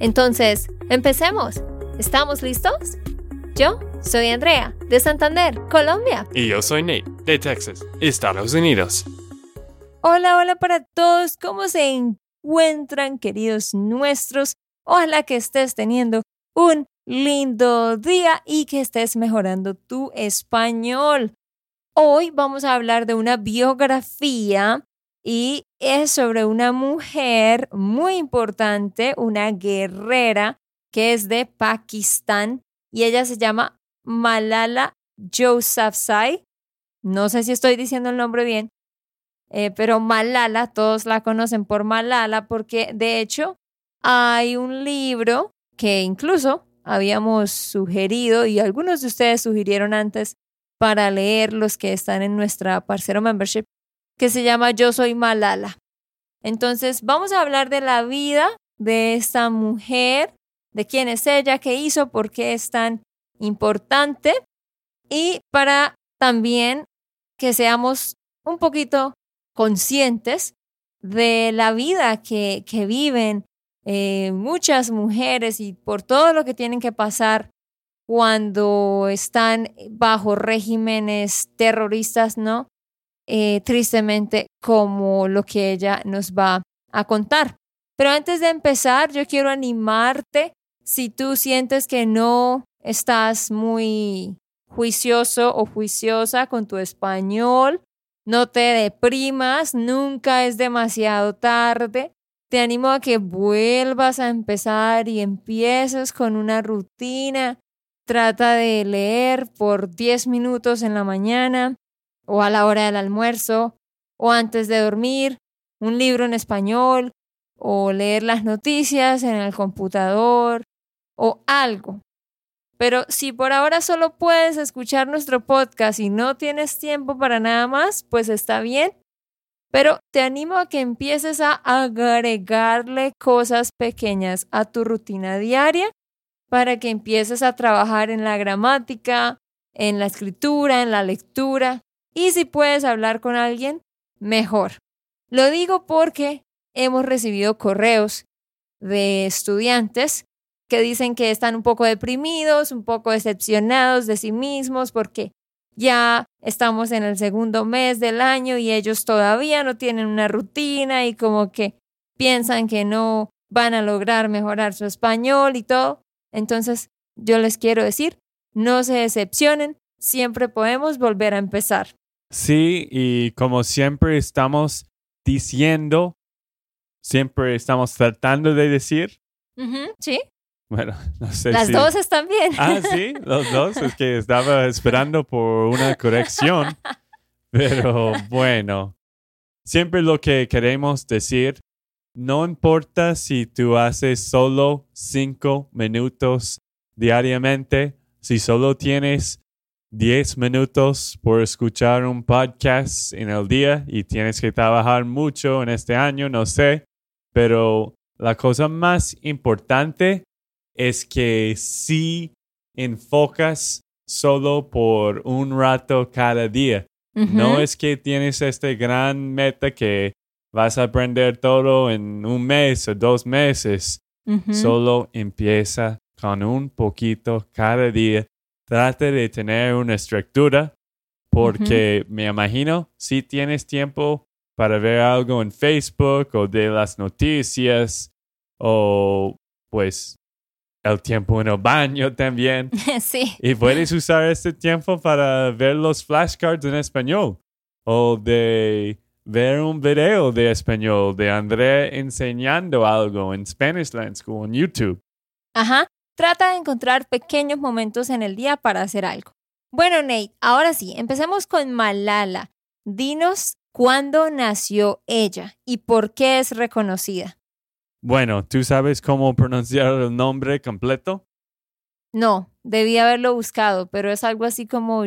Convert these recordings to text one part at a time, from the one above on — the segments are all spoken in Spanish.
Entonces, empecemos. ¿Estamos listos? Yo soy Andrea, de Santander, Colombia. Y yo soy Nate, de Texas, Estados Unidos. Hola, hola para todos. ¿Cómo se encuentran, queridos nuestros? Ojalá que estés teniendo un lindo día y que estés mejorando tu español. Hoy vamos a hablar de una biografía y es sobre una mujer muy importante, una guerrera que es de Pakistán y ella se llama Malala Yousafzai. No sé si estoy diciendo el nombre bien, eh, pero Malala, todos la conocen por Malala porque de hecho hay un libro que incluso habíamos sugerido y algunos de ustedes sugirieron antes para leer los que están en nuestra Parcero Membership, que se llama Yo Soy Malala. Entonces, vamos a hablar de la vida de esta mujer, de quién es ella, qué hizo, por qué es tan importante y para también que seamos un poquito conscientes de la vida que, que viven eh, muchas mujeres y por todo lo que tienen que pasar cuando están bajo regímenes terroristas, ¿no? Eh, tristemente, como lo que ella nos va a contar. Pero antes de empezar, yo quiero animarte si tú sientes que no estás muy juicioso o juiciosa con tu español, no te deprimas, nunca es demasiado tarde. Te animo a que vuelvas a empezar y empieces con una rutina Trata de leer por 10 minutos en la mañana o a la hora del almuerzo o antes de dormir, un libro en español o leer las noticias en el computador o algo. Pero si por ahora solo puedes escuchar nuestro podcast y no tienes tiempo para nada más, pues está bien. Pero te animo a que empieces a agregarle cosas pequeñas a tu rutina diaria para que empieces a trabajar en la gramática, en la escritura, en la lectura. Y si puedes hablar con alguien, mejor. Lo digo porque hemos recibido correos de estudiantes que dicen que están un poco deprimidos, un poco decepcionados de sí mismos porque ya estamos en el segundo mes del año y ellos todavía no tienen una rutina y como que piensan que no van a lograr mejorar su español y todo. Entonces, yo les quiero decir, no se decepcionen, siempre podemos volver a empezar. Sí, y como siempre estamos diciendo, siempre estamos tratando de decir. sí. Bueno, no sé. Las dos están bien. Ah, sí, los dos. Es que estaba esperando por una corrección. Pero bueno, siempre lo que queremos decir no importa si tú haces solo cinco minutos diariamente, si solo tienes diez minutos por escuchar un podcast en el día y tienes que trabajar mucho en este año, no sé, pero la cosa más importante es que si enfocas solo por un rato cada día. No es que tienes este gran meta que vas a aprender todo en un mes o dos meses. Solo empieza con un poquito cada día. Trate de tener una estructura porque me imagino si tienes tiempo para ver algo en Facebook o de las noticias o pues el tiempo en el baño también. Sí. Y puedes usar este tiempo para ver los flashcards en español o de ver un video de español de André enseñando algo en Spanish Land School en YouTube. Ajá. Trata de encontrar pequeños momentos en el día para hacer algo. Bueno, Nate, ahora sí, empecemos con Malala. Dinos cuándo nació ella y por qué es reconocida. Bueno, ¿tú sabes cómo pronunciar el nombre completo? No, debí haberlo buscado, pero es algo así como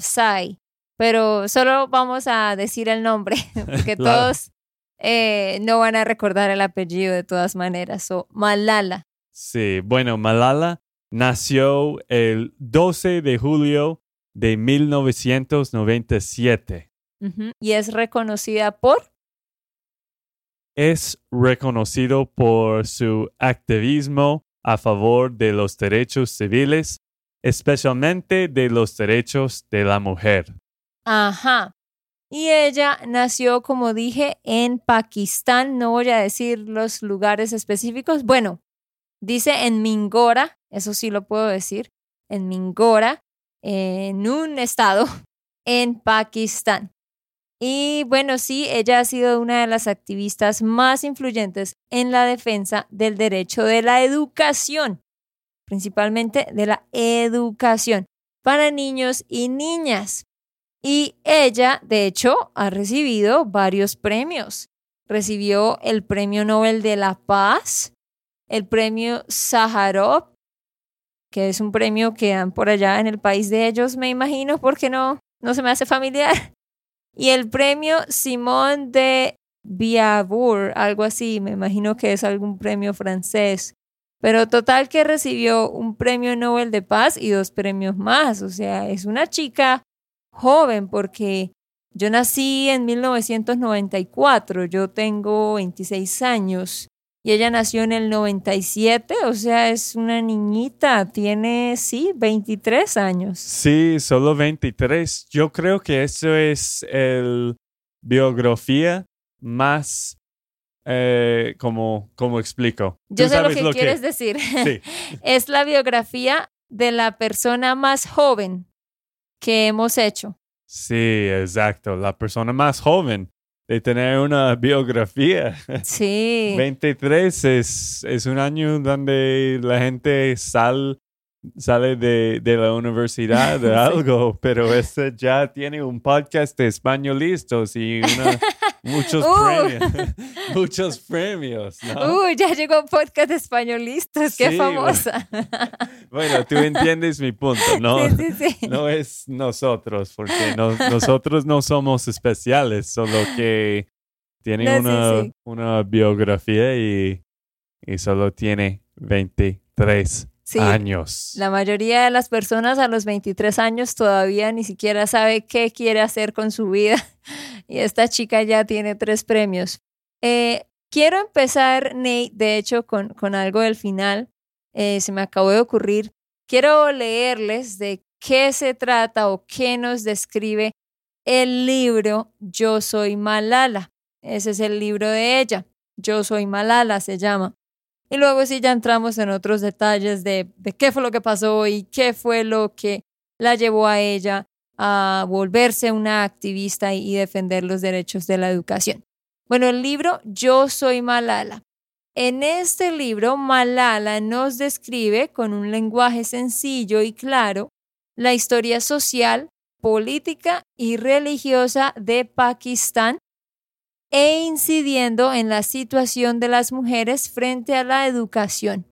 Sai. Pero solo vamos a decir el nombre, porque Claro. todos eh, no van a recordar el apellido de todas maneras. O Malala. Sí, bueno, Malala nació el 12 de julio de 1997. Ujú. Y es reconocida por. Es reconocido por su activismo a favor de los derechos civiles, especialmente de los derechos de la mujer. Ajá. Y ella nació, como dije, en Pakistán. No voy a decir los lugares específicos. Bueno, dice en Mingora, eso sí lo puedo decir, en Mingora, en un estado en Pakistán. Y bueno, sí, ella ha sido una de las activistas más influyentes en la defensa del derecho de la educación, principalmente de la educación para niños y niñas. Y ella, de hecho, ha recibido varios premios. Recibió el Premio Nobel de la Paz, el Premio Sájarov, que es un premio que dan por allá en el país de ellos, me imagino, porque no, no se me hace familiar. Y el Premio Simón de Biavour, algo así, me imagino que es algún premio francés. Pero total que recibió un premio Nobel de Paz y dos premios más. O sea, es una chica joven porque yo nací en 1994, yo tengo 26 años y ella nació en el 97, o sea, es una niñita, tiene, sí, 23 años. Sí, solo 23. Yo creo que eso es el biografía más, eh, como, como explico. Yo sé lo que quieres decir. Sí. es la biografía de la persona más joven que hemos hecho. Sí, exacto. La persona más joven de tener una biografía. Sí. 23 es, es un año donde la gente sal, sale de, de la universidad Sí. algo, pero este ya tiene un podcast de españolistas y una- muchos Uh. premios. muchos premios, ¿no? Uy, ya llegó un podcast de españolistas, qué Sí, famosa. Bueno, tú entiendes mi punto, ¿no? Sí, sí, sí. No es nosotros, porque no- nosotros no somos especiales, solo que tiene No, una, una biografía y, y solo tiene 23 Sí, años. La mayoría de las personas a los 23 años todavía ni siquiera sabe qué quiere hacer con su vida. Y esta chica ya tiene tres premios. Eh, quiero empezar, Nate, de hecho, con, con algo del final. Eh, se me acabó de ocurrir. Quiero leerles de qué se trata o qué nos describe el libro Yo soy Malala. Ese es el libro de ella. Yo soy Malala se llama. Y luego sí ya entramos en otros detalles de, de qué fue lo que pasó y qué fue lo que la llevó a ella a volverse una activista y defender los derechos de la educación. Bueno, el libro Yo soy Malala. En este libro, Malala nos describe con un lenguaje sencillo y claro la historia social, política y religiosa de Pakistán e incidiendo en la situación de las mujeres frente a la educación.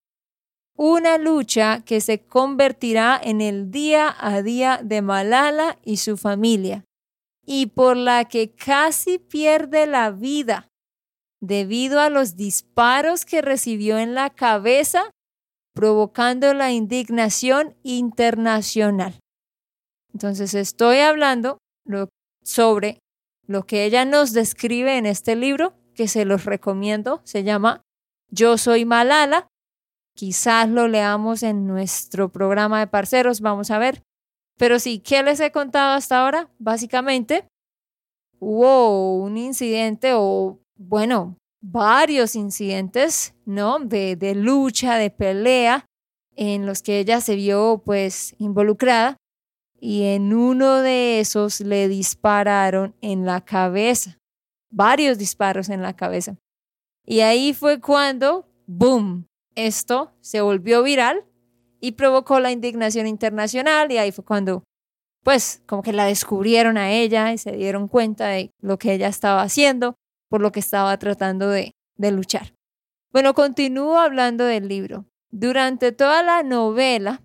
Una lucha que se convertirá en el día a día de Malala y su familia, y por la que casi pierde la vida debido a los disparos que recibió en la cabeza, provocando la indignación internacional. Entonces estoy hablando sobre lo que ella nos describe en este libro, que se los recomiendo, se llama Yo soy Malala. Quizás lo leamos en nuestro programa de parceros, vamos a ver. Pero sí, ¿qué les he contado hasta ahora? Básicamente, hubo un incidente o, bueno, varios incidentes, ¿no? De, de lucha, de pelea, en los que ella se vio pues involucrada y en uno de esos le dispararon en la cabeza, varios disparos en la cabeza. Y ahí fue cuando, boom, esto se volvió viral y provocó la indignación internacional y ahí fue cuando, pues, como que la descubrieron a ella y se dieron cuenta de lo que ella estaba haciendo, por lo que estaba tratando de, de luchar. Bueno, continúo hablando del libro. Durante toda la novela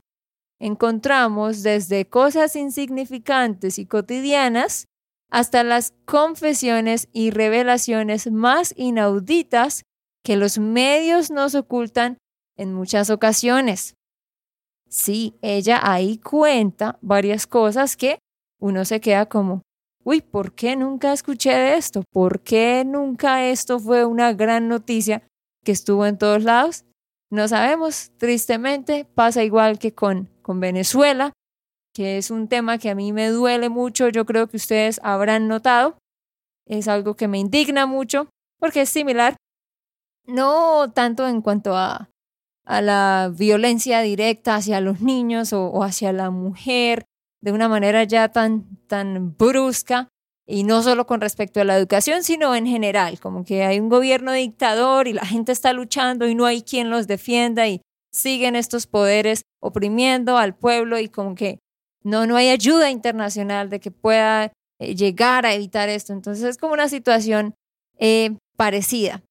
encontramos desde cosas insignificantes y cotidianas hasta las confesiones y revelaciones más inauditas que los medios nos ocultan en muchas ocasiones. Sí, ella ahí cuenta varias cosas que uno se queda como, uy, ¿por qué nunca escuché de esto? ¿Por qué nunca esto fue una gran noticia que estuvo en todos lados? No sabemos, tristemente pasa igual que con, con Venezuela, que es un tema que a mí me duele mucho, yo creo que ustedes habrán notado, es algo que me indigna mucho porque es similar, no tanto en cuanto a, a la violencia directa hacia los niños o, o, hacia la mujer de una manera ya tan, tan brusca, y no solo con respecto a la educación, sino en general, como que hay un gobierno dictador y la gente está luchando y no hay quien los defienda y siguen estos poderes oprimiendo al pueblo y como que no, no hay ayuda internacional de que pueda eh, llegar a evitar esto. Entonces es como una situación eh, parecida.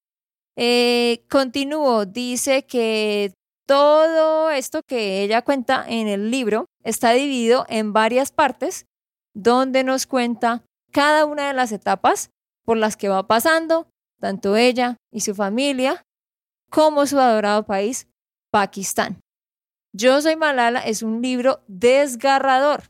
Eh, continúo, dice que todo esto que ella cuenta en el libro está dividido en varias partes donde nos cuenta cada una de las etapas por las que va pasando, tanto ella y su familia, como su adorado país, Pakistán. Yo Soy Malala es un libro desgarrador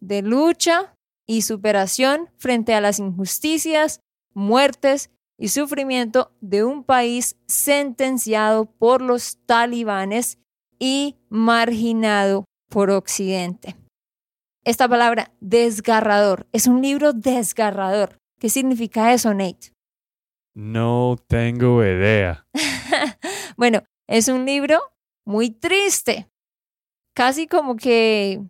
de lucha y superación frente a las injusticias, muertes y sufrimiento de un país sentenciado por los talibanes y marginado por Occidente esta palabra desgarrador. Es un libro desgarrador. ¿Qué significa eso, Nate? No tengo idea. bueno, es un libro muy triste. Casi como que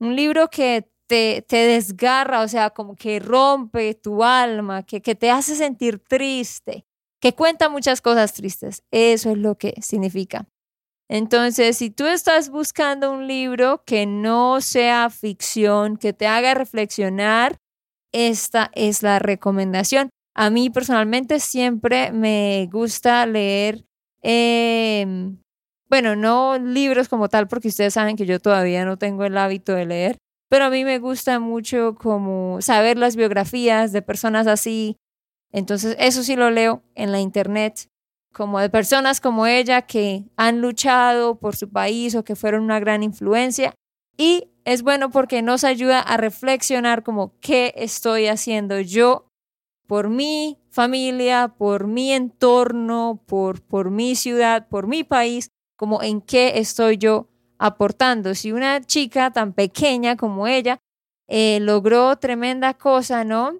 un libro que te, te desgarra, o sea, como que rompe tu alma, que, que te hace sentir triste, que cuenta muchas cosas tristes. Eso es lo que significa. Entonces, si tú estás buscando un libro que no sea ficción, que te haga reflexionar, esta es la recomendación. A mí personalmente siempre me gusta leer, em, bueno, no libros como tal, porque ustedes saben que yo todavía no tengo el hábito de leer, pero a mí me gusta mucho como saber las biografías de personas así. Entonces, eso sí lo leo en la internet como de personas como ella que han luchado por su país o que fueron una gran influencia. Y es bueno porque nos ayuda a reflexionar como qué estoy haciendo yo por mi familia, por mi entorno, por, por mi ciudad, por mi país, como en qué estoy yo aportando. Si una chica tan pequeña como ella eh, logró tremenda cosa, ¿no?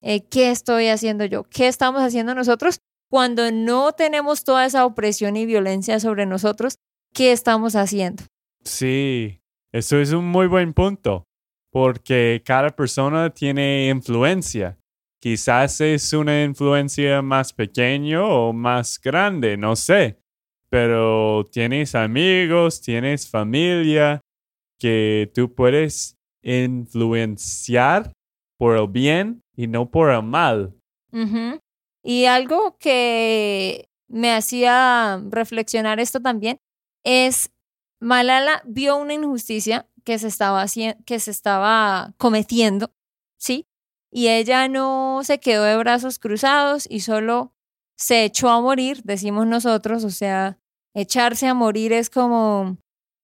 Eh, ¿Qué estoy haciendo yo? ¿Qué estamos haciendo nosotros cuando no tenemos toda esa opresión y violencia sobre nosotros, ¿qué estamos haciendo? Sí, eso es un muy buen punto, porque cada persona tiene influencia. Quizás es una influencia más pequeña o más grande, no sé, pero tienes amigos, tienes familia que tú puedes influenciar por el bien y no por el mal. Y algo que me hacía reflexionar esto también es Malala vio una injusticia que se estaba, que se estaba cometiendo, ¿sí? Y ella no se quedó de brazos cruzados y solo se echó a morir, decimos nosotros, o sea, echarse a morir es como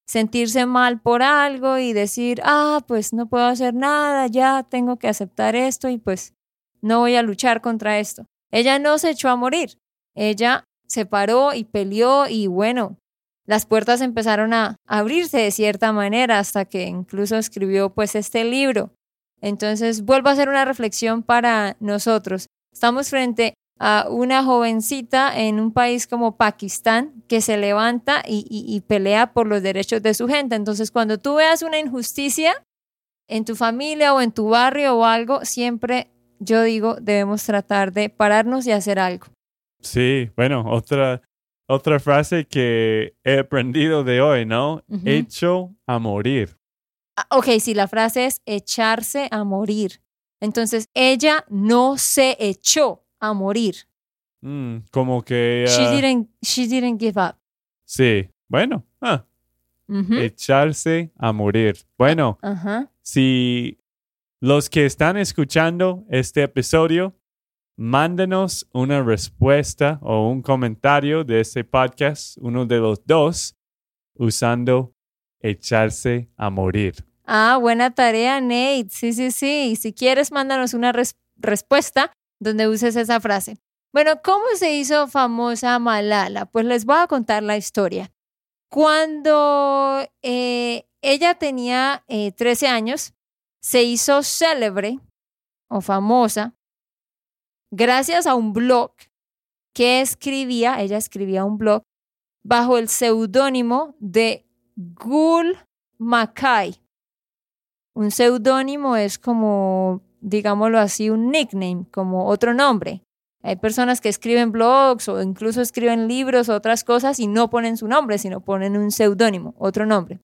sentirse mal por algo y decir, ah, pues no puedo hacer nada, ya tengo que aceptar esto y pues no voy a luchar contra esto. Ella no se echó a morir, ella se paró y peleó y bueno, las puertas empezaron a abrirse de cierta manera hasta que incluso escribió pues este libro. Entonces vuelvo a hacer una reflexión para nosotros. Estamos frente a una jovencita en un país como Pakistán que se levanta y, y, pelea por los derechos de su gente. Entonces cuando tú veas una injusticia en tu familia o en tu barrio o algo, siempre yo digo, debemos tratar de pararnos y hacer algo. Sí, bueno, otra, otra frase que he aprendido de hoy, ¿no? Hecho a morir. Ah, ok, sí, la frase es echarse a morir. Entonces, ella no se echó a morir. Mm, como que... She didn't she didn't give up. sí, bueno, ah, echarse a morir. Bueno, si los que están escuchando este episodio, mándenos una respuesta o un comentario de este podcast, uno de los dos, usando echarse a morir. Ah, buena tarea, Nate. Sí, sí, sí. Y si quieres, mándanos una res- respuesta donde uses esa frase. Bueno, ¿cómo se hizo famosa Malala? Pues les voy a contar la historia. Cuando eh, ella tenía eh, 13 años, se hizo célebre o famosa gracias a un blog que escribía, ella escribía un blog bajo el seudónimo de Gul Mackay. Un seudónimo es como, digámoslo así, un nickname, como otro nombre. Hay personas que escriben blogs o incluso escriben libros o otras cosas y no ponen su nombre, sino ponen un seudónimo, otro nombre.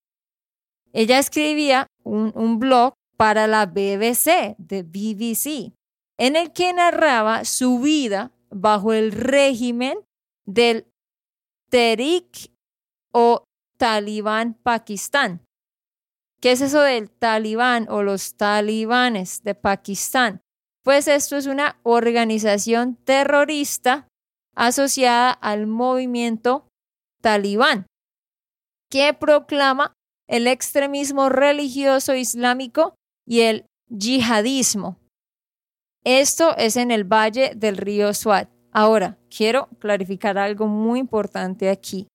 Ella escribía un, un blog para la BBC, de BBC, en el que narraba su vida bajo el régimen del Tehrik o Talibán Pakistán. ¿Qué es eso del talibán o los talibanes de Pakistán? Pues esto es una organización terrorista asociada al movimiento talibán, que proclama el extremismo religioso islámico y el yihadismo. Esto es en el valle del río Swat. Ahora, quiero clarificar algo muy importante aquí.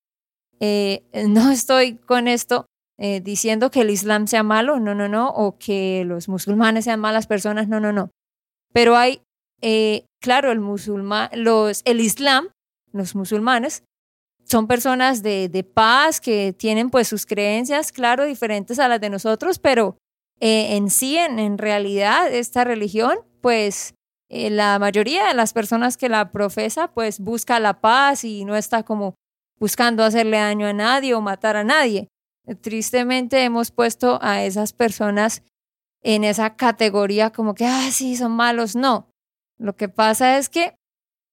Eh, no estoy con esto eh, diciendo que el Islam sea malo, no, no, no, o que los musulmanes sean malas personas, no, no, no. Pero hay, eh, claro, el musulmán, los, el Islam, los musulmanes, son personas de, de paz que tienen pues sus creencias, claro, diferentes a las de nosotros, pero eh, en sí, en, en realidad, esta religión, pues eh, la mayoría de las personas que la profesa, pues busca la paz y no está como buscando hacerle daño a nadie o matar a nadie. Tristemente hemos puesto a esas personas en esa categoría como que, ah, sí, son malos. No, lo que pasa es que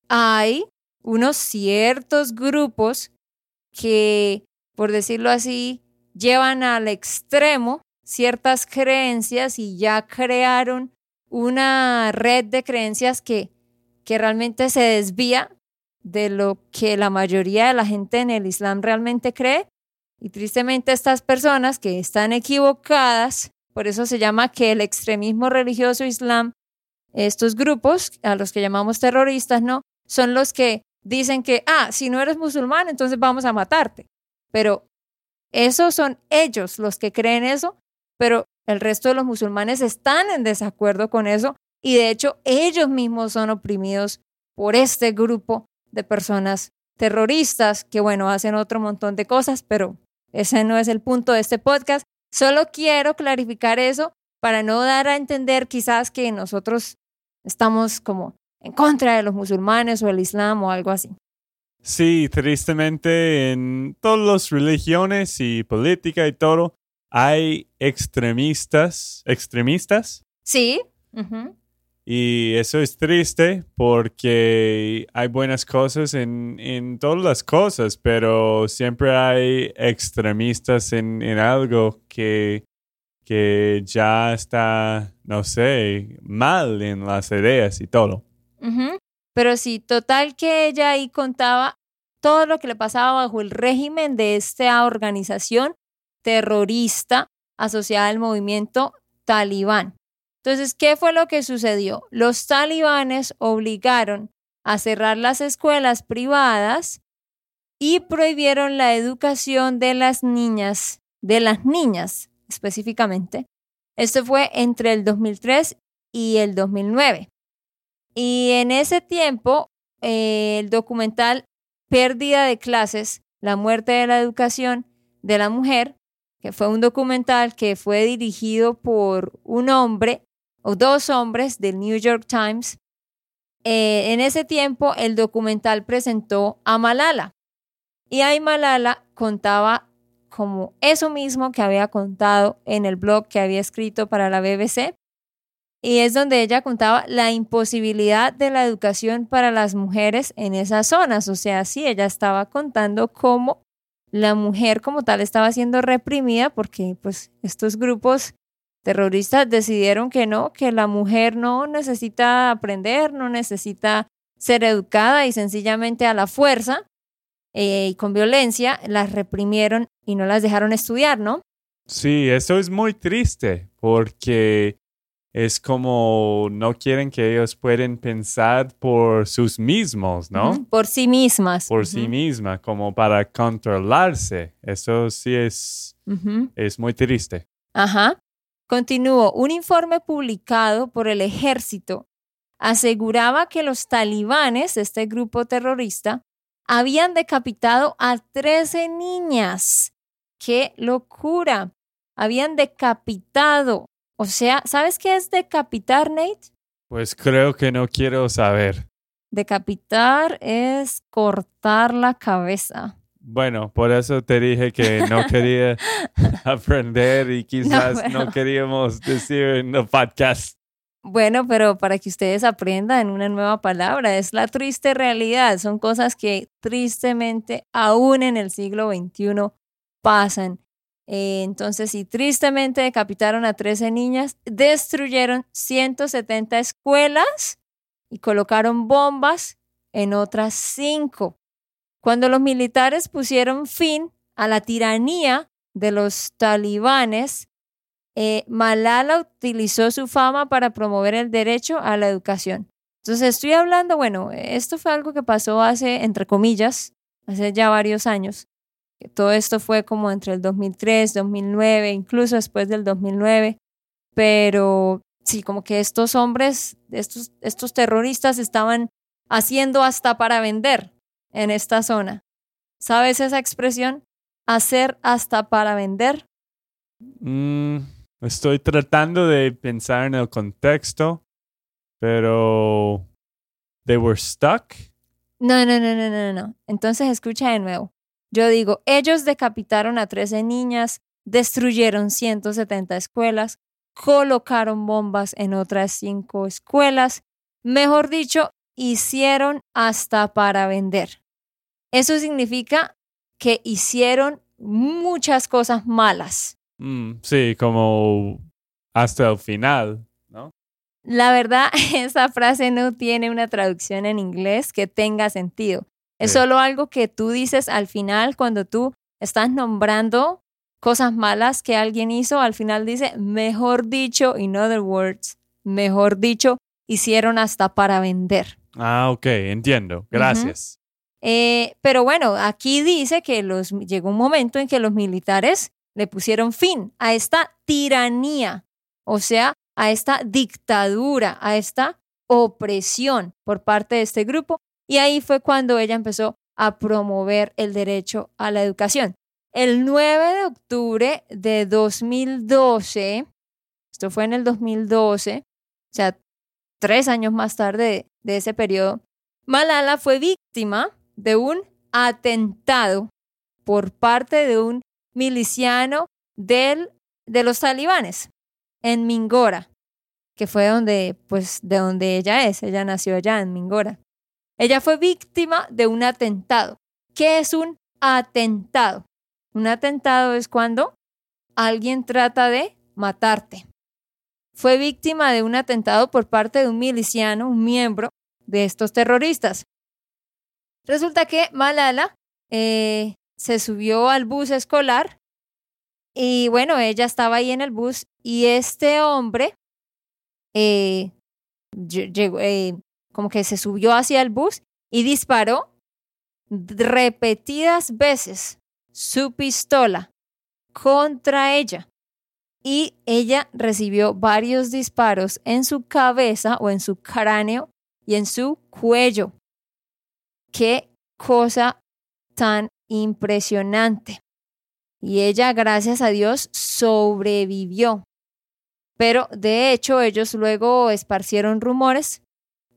hay unos ciertos grupos que, por decirlo así, llevan al extremo ciertas creencias y ya crearon una red de creencias que, que realmente se desvía de lo que la mayoría de la gente en el Islam realmente cree. Y tristemente estas personas que están equivocadas, por eso se llama que el extremismo religioso islam, estos grupos a los que llamamos terroristas, ¿no? Son los que dicen que, ah, si no eres musulmán, entonces vamos a matarte. Pero esos son ellos los que creen eso, pero el resto de los musulmanes están en desacuerdo con eso y de hecho ellos mismos son oprimidos por este grupo de personas terroristas que, bueno, hacen otro montón de cosas, pero ese no es el punto de este podcast. Solo quiero clarificar eso para no dar a entender quizás que nosotros estamos como en contra de los musulmanes o el islam o algo así. Sí, tristemente en todas las religiones y política y todo, hay extremistas, extremistas, Sí. y eso es triste porque hay buenas cosas en, en todas las cosas, pero siempre hay extremistas en, en algo que, que ya está, no sé, mal en las ideas y todo. Pero sí, total que ella ahí contaba todo lo que le pasaba bajo el régimen de esta organización terrorista asociada al movimiento talibán. Entonces, ¿qué fue lo que sucedió? Los talibanes obligaron a cerrar las escuelas privadas y prohibieron la educación de las niñas, de las niñas específicamente. Esto fue entre el 2003 y el 2009. Y en ese tiempo, eh, el documental Pérdida de clases, la muerte de la educación de la mujer, fue un documental que fue dirigido por un hombre o dos hombres del New York Times. Eh, en ese tiempo, el documental presentó a Malala. Y ahí Malala contaba como eso mismo que había contado en el blog que había escrito para la BBC. y es donde ella contaba la imposibilidad de la educación para las mujeres en esas zonas. O sea, sí, ella estaba contando cómo la mujer como tal estaba siendo reprimida porque pues estos grupos terroristas decidieron que no, que la mujer no necesita aprender, no necesita ser educada y sencillamente a la fuerza eh, y con violencia las reprimieron y no las dejaron estudiar, ¿no? Sí, eso es muy triste porque es como no quieren que ellos puedan pensar por sus mismos, ¿no? Por sí mismas. Por sí mismas, como para controlarse. Eso sí es, es muy triste. Ajá. Continúo. Un informe publicado por el ejército aseguraba que los talibanes, este grupo terrorista, habían decapitado a 13 niñas. ¡Qué locura! Habían decapitado. O sea, ¿sabes qué es decapitar, Nate? Pues creo que no quiero saber. Decapitar es cortar la cabeza. Bueno, por eso te dije que no quería aprender y quizás no, queríamos decir en el podcast. Bueno, pero para que ustedes aprendan una nueva palabra, es la triste realidad. Son cosas que tristemente aún en el siglo XXI pasan. Eh, entonces, si tristemente decapitaron a 13 niñas, destruyeron 170 escuelas y colocaron bombas en otras cinco. Cuando los militares pusieron fin a la tiranía de los talibanes, eh, Malala utilizó su fama para promover el derecho a la educación. Entonces estoy hablando, bueno, esto fue algo que pasó hace, entre comillas, hace ya varios años. Todo esto fue como entre el 2003, 2009, incluso después del 2009. Pero sí, como que estos hombres, estos, estos terroristas estaban haciendo hasta para vender en esta zona. ¿Sabes esa expresión? Hacer hasta para vender. Mm, estoy tratando de pensar en el contexto, pero they were stuck. No, no, no, no, no, no. Entonces escucha de nuevo. Yo digo, ellos decapitaron a 13 niñas, destruyeron 170 escuelas, colocaron bombas en otras cinco escuelas, mejor dicho, hicieron hasta para vender. Eso significa que hicieron muchas cosas malas. Mm, sí, como hasta el final, ¿no? La verdad, esa frase no tiene una traducción en inglés que tenga sentido. Es solo algo que tú dices al final cuando tú estás nombrando cosas malas que alguien hizo. Al final dice, mejor dicho, in other words, mejor dicho, hicieron hasta para vender. Ah, ok, entiendo. Gracias. Eh, pero bueno, aquí dice que los, llegó un momento en que los militares le pusieron fin a esta tiranía, o sea, a esta dictadura, a esta opresión por parte de este grupo y ahí fue cuando ella empezó a promover el derecho a la educación. El 9 de octubre de 2012, esto fue en el 2012, o sea, tres años más tarde de ese periodo, Malala fue víctima de un atentado por parte de un miliciano del, de los talibanes en Mingora, que fue donde, pues, de donde ella es. Ella nació allá en Mingora. Ella fue víctima de un atentado. ¿Qué es un atentado? Un atentado es cuando alguien trata de matarte. Fue víctima de un atentado por parte de un miliciano, un miembro de estos terroristas. Resulta que Malala eh, se subió al bus escolar y bueno, ella estaba ahí en el bus y este hombre eh, llegó, eh, como que se subió hacia el bus y disparó repetidas veces su pistola contra ella. Y ella recibió varios disparos en su cabeza o en su cráneo y en su cuello. Qué cosa tan impresionante. Y ella, gracias a Dios, sobrevivió. Pero de hecho ellos luego esparcieron rumores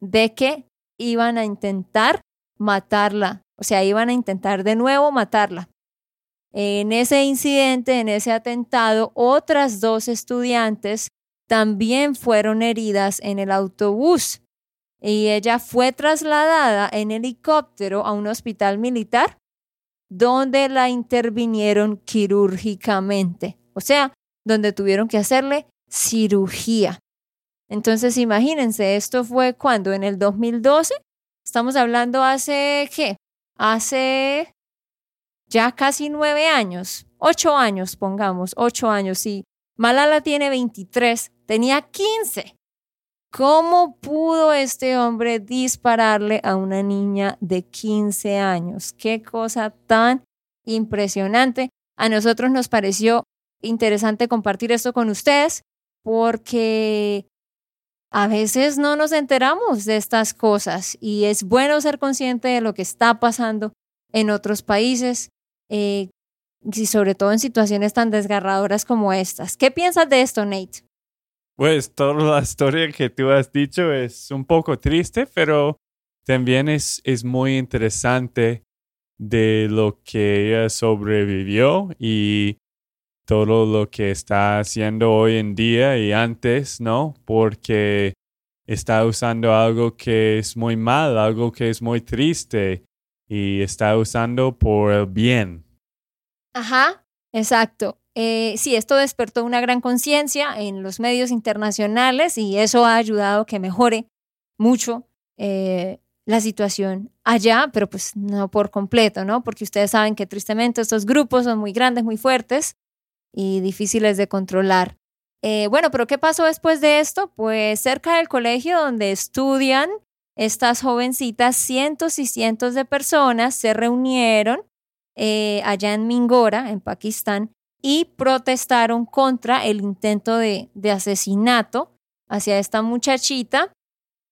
de que iban a intentar matarla, o sea, iban a intentar de nuevo matarla. En ese incidente, en ese atentado, otras dos estudiantes también fueron heridas en el autobús y ella fue trasladada en helicóptero a un hospital militar donde la intervinieron quirúrgicamente, o sea, donde tuvieron que hacerle cirugía. Entonces, imagínense, esto fue cuando en el 2012, estamos hablando hace, ¿qué? Hace ya casi nueve años, ocho años, pongamos, ocho años, sí. Malala tiene 23, tenía 15. ¿Cómo pudo este hombre dispararle a una niña de 15 años? Qué cosa tan impresionante. A nosotros nos pareció interesante compartir esto con ustedes porque a veces no nos enteramos de estas cosas y es bueno ser consciente de lo que está pasando en otros países eh, y sobre todo en situaciones tan desgarradoras como estas. ¿Qué piensas de esto, Nate? Pues toda la historia que tú has dicho es un poco triste, pero también es, es muy interesante de lo que ella sobrevivió y todo lo que está haciendo hoy en día y antes, ¿no? Porque está usando algo que es muy mal, algo que es muy triste y está usando por el bien. Ajá, exacto. Eh, sí, esto despertó una gran conciencia en los medios internacionales y eso ha ayudado que mejore mucho eh, la situación allá, pero pues no por completo, ¿no? Porque ustedes saben que tristemente estos grupos son muy grandes, muy fuertes y difíciles de controlar. Eh, bueno, pero ¿qué pasó después de esto? Pues cerca del colegio donde estudian estas jovencitas, cientos y cientos de personas se reunieron allá en Mingora, en Pakistán, y protestaron contra el intento de, asesinato hacia esta muchachita.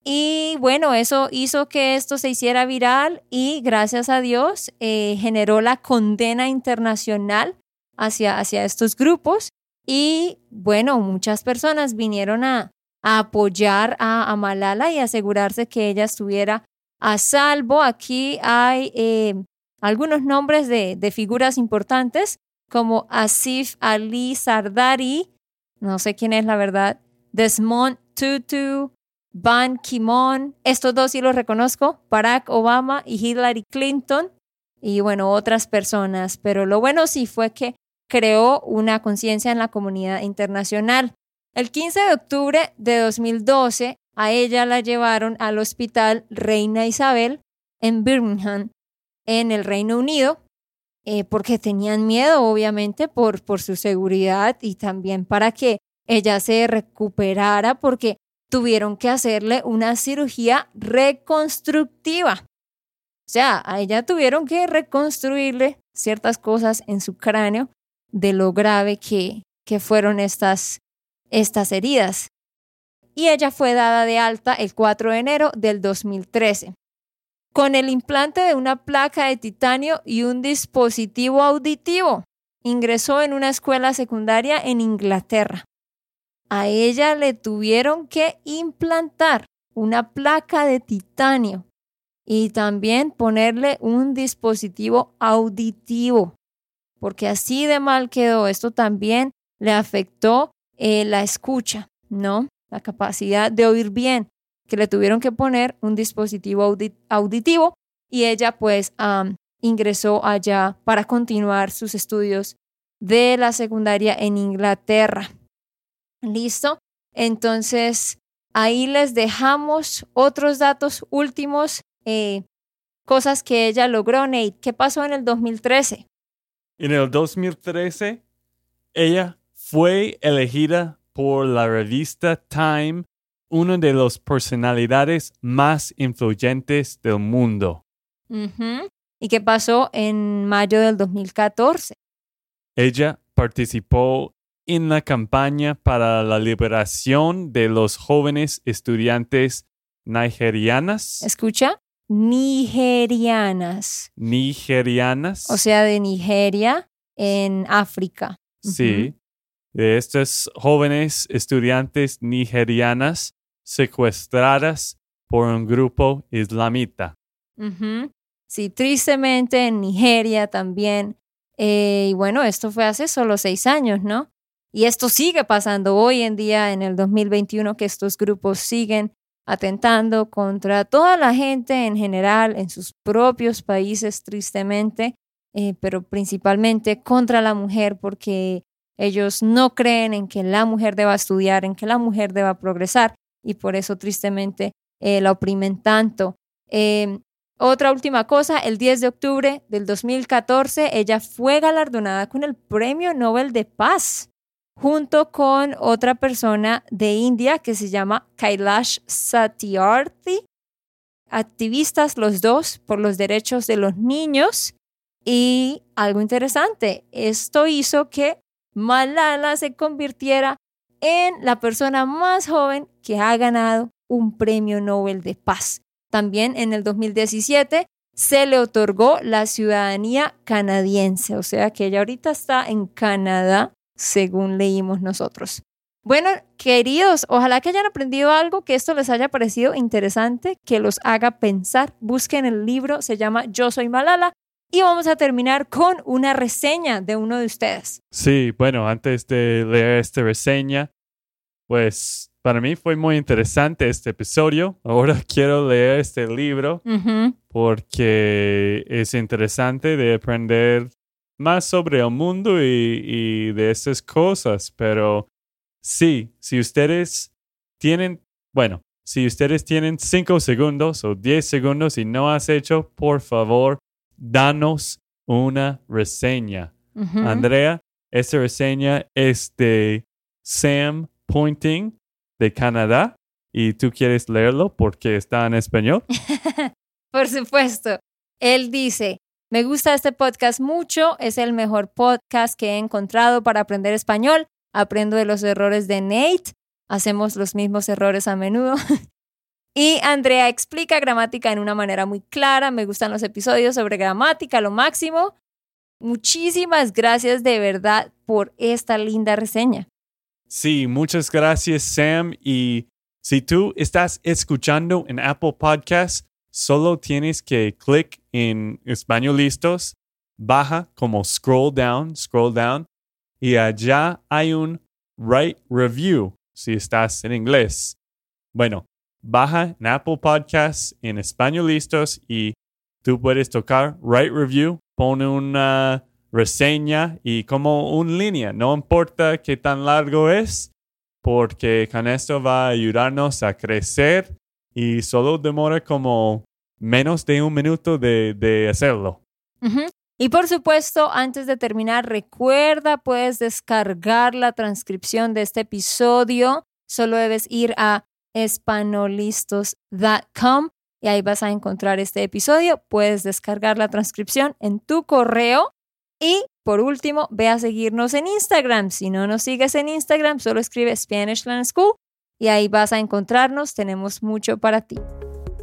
Y bueno, eso hizo que esto se hiciera viral y gracias a Dios eh, generó la condena internacional hacia, hacia estos grupos. Y bueno, muchas personas vinieron a, apoyar a, Malala y asegurarse que ella estuviera a salvo. Aquí hay eh, algunos nombres de, de figuras importantes como Asif Ali Sardari, no sé quién es la verdad, Desmond Tutu, Ban Ki-moon, estos dos sí los reconozco, Barack Obama y Hillary Clinton, y bueno, otras personas, pero lo bueno sí fue que creó una conciencia en la comunidad internacional. El 15 de octubre de 2012, a ella la llevaron al hospital Reina Isabel en Birmingham, en el Reino Unido, eh, porque tenían miedo, obviamente, por, por su seguridad y también para que ella se recuperara, porque tuvieron que hacerle una cirugía reconstructiva. O sea, a ella tuvieron que reconstruirle ciertas cosas en su cráneo de lo grave que, que fueron estas, estas heridas. Y ella fue dada de alta el 4 de enero del 2013 con el implante de una placa de titanio y un dispositivo auditivo. Ingresó en una escuela secundaria en Inglaterra. A ella le tuvieron que implantar una placa de titanio y también ponerle un dispositivo auditivo, porque así de mal quedó. Esto también le afectó eh, la escucha, ¿no? La capacidad de oír bien que le tuvieron que poner un dispositivo auditivo y ella pues ingresó allá para continuar sus estudios de la secundaria en Inglaterra. ¿Listo? Entonces, ahí les dejamos otros datos últimos, eh, cosas que ella logró, Nate. ¿Qué pasó en el 2013? En el 2013, ella fue elegida por la revista Time una de las personalidades más influyentes del mundo. ¿Y qué pasó en mayo del 2014? Ella participó en la campaña para la liberación de los jóvenes estudiantes nigerianas. Escucha, nigerianas. Nigerianas. O sea, de Nigeria en África. Sí, de estas jóvenes estudiantes nigerianas secuestradas por un grupo islamita. Sí, tristemente en Nigeria también. Eh, y bueno, esto fue hace solo seis años, ¿no? Y esto sigue pasando hoy en día, en el 2021, que estos grupos siguen atentando contra toda la gente en general, en sus propios países, tristemente, eh, pero principalmente contra la mujer, porque ellos no creen en que la mujer deba estudiar, en que la mujer deba progresar, y por eso tristemente eh, la oprimen tanto. Em, otra última cosa, el 10 de octubre del 2014, ella fue galardonada con el Premio Nobel de Paz junto con otra persona de India que se llama Kailash Satyarthi, activistas los dos por los derechos de los niños. Y algo interesante, esto hizo que Malala se convirtiera en la persona más joven que ha ganado un premio Nobel de Paz. También en el 2017 se le otorgó la ciudadanía canadiense, o sea que ella ahorita está en Canadá, según leímos nosotros. Bueno, queridos, ojalá que hayan aprendido algo, que esto les haya parecido interesante, que los haga pensar. Busquen el libro, se llama Yo Soy Malala. Y vamos a terminar con una reseña de uno de ustedes. Sí, bueno, antes de leer esta reseña, pues para mí fue muy interesante este episodio. Ahora quiero leer este libro porque es interesante de aprender más sobre el mundo y, de esas cosas. Pero sí, si ustedes tienen, bueno, si ustedes tienen cinco segundos o diez segundos y no has hecho, por favor, danos una reseña. Andrea, esta reseña es de Sam Pointing de Canadá y tú quieres leerlo porque está en español. Por supuesto. Él dice, me gusta este podcast mucho, es el mejor podcast que he encontrado para aprender español. Aprendo de los errores de Nate, hacemos los mismos errores a menudo. y Andrea explica gramática en una manera muy clara, me gustan los episodios sobre gramática, lo máximo. Muchísimas gracias de verdad por esta linda reseña. Sí, muchas gracias Sam. Y si tú estás escuchando en Apple Podcasts, solo tienes que clic en Español Listos, baja como scroll down, scroll down, y allá hay un write review si estás en inglés. Bueno, baja en Apple Podcasts en Español Listos y tú puedes tocar write review, pone una reseña y como un línea. No importa qué tan largo es, porque con esto va a ayudarnos a crecer y solo demora como menos de un minuto de, hacerlo. Y por supuesto, antes de terminar, recuerda, puedes descargar la transcripción de este episodio. Solo debes ir a espanolistos.com y ahí vas a encontrar este episodio. Puedes descargar la transcripción en tu correo y por último, ve a seguirnos en Instagram. Si no nos sigues en Instagram, solo escribe Spanish Land School y ahí vas a encontrarnos. Tenemos mucho para ti.